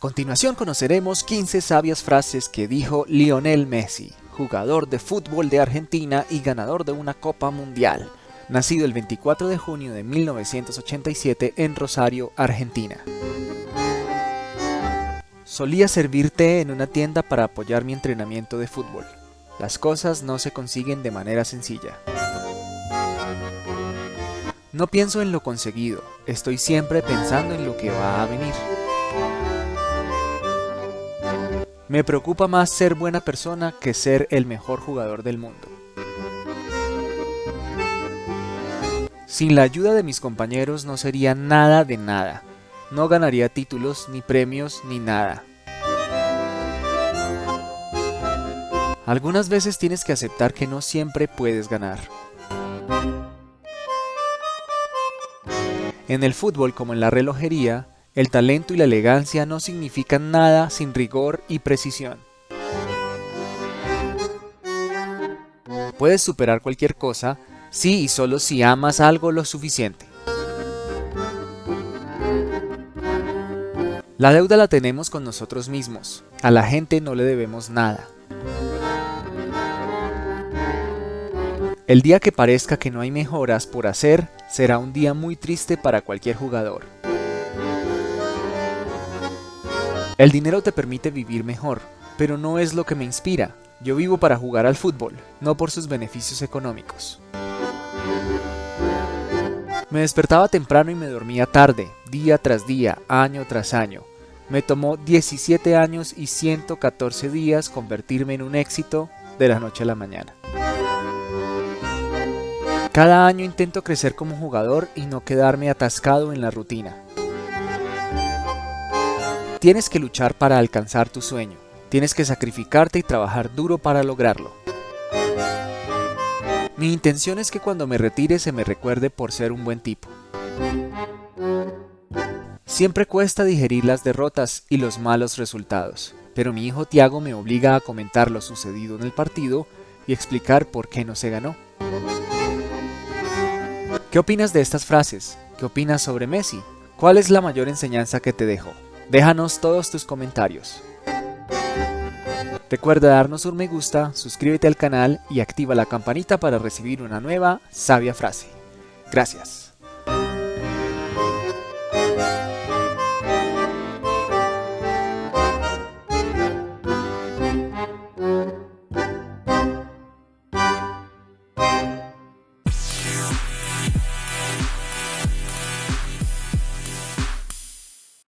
continuación conoceremos 15 sabias frases que dijo Lionel Messi, jugador de fútbol de Argentina y ganador de una Copa Mundial, nacido el 24 de junio de 1987 en Rosario, Argentina. Solía servir té en una tienda para apoyar mi entrenamiento de fútbol. Las cosas no se consiguen de manera sencilla. No pienso en lo conseguido, estoy siempre pensando en lo que va a venir. Me preocupa más ser buena persona que ser el mejor jugador del mundo. Sin la ayuda de mis compañeros no sería nada de nada. No ganaría títulos, ni premios, ni nada. Algunas veces tienes que aceptar que no siempre puedes ganar. En el fútbol como en la relojería, el talento y la elegancia no significan nada sin rigor y precisión. Puedes superar cualquier cosa si y solo si amas algo lo suficiente. La deuda la tenemos con nosotros mismos. A la gente no le debemos nada. El día que parezca que no hay mejoras por hacer será un día muy triste para cualquier jugador. El dinero te permite vivir mejor, pero no es lo que me inspira. Yo vivo para jugar al fútbol, no por sus beneficios económicos. Me despertaba temprano y me dormía tarde, día tras día, año tras año. Me tomó 17 años y 114 días convertirme en un éxito de la noche a la mañana. Cada año intento crecer como jugador y no quedarme atascado en la rutina. Tienes que luchar para alcanzar tu sueño. Tienes que sacrificarte y trabajar duro para lograrlo. Mi intención es que cuando me retire se me recuerde por ser un buen tipo. Siempre cuesta digerir las derrotas y los malos resultados, pero mi hijo Tiago me obliga a comentar lo sucedido en el partido y explicar por qué no se ganó. ¿Qué opinas de estas frases? ¿Qué opinas sobre Messi? ¿Cuál es la mayor enseñanza que te dejó? Déjanos todos tus comentarios. Recuerda darnos un me gusta, suscríbete al canal y activa la campanita para recibir una nueva sabia frase. Gracias.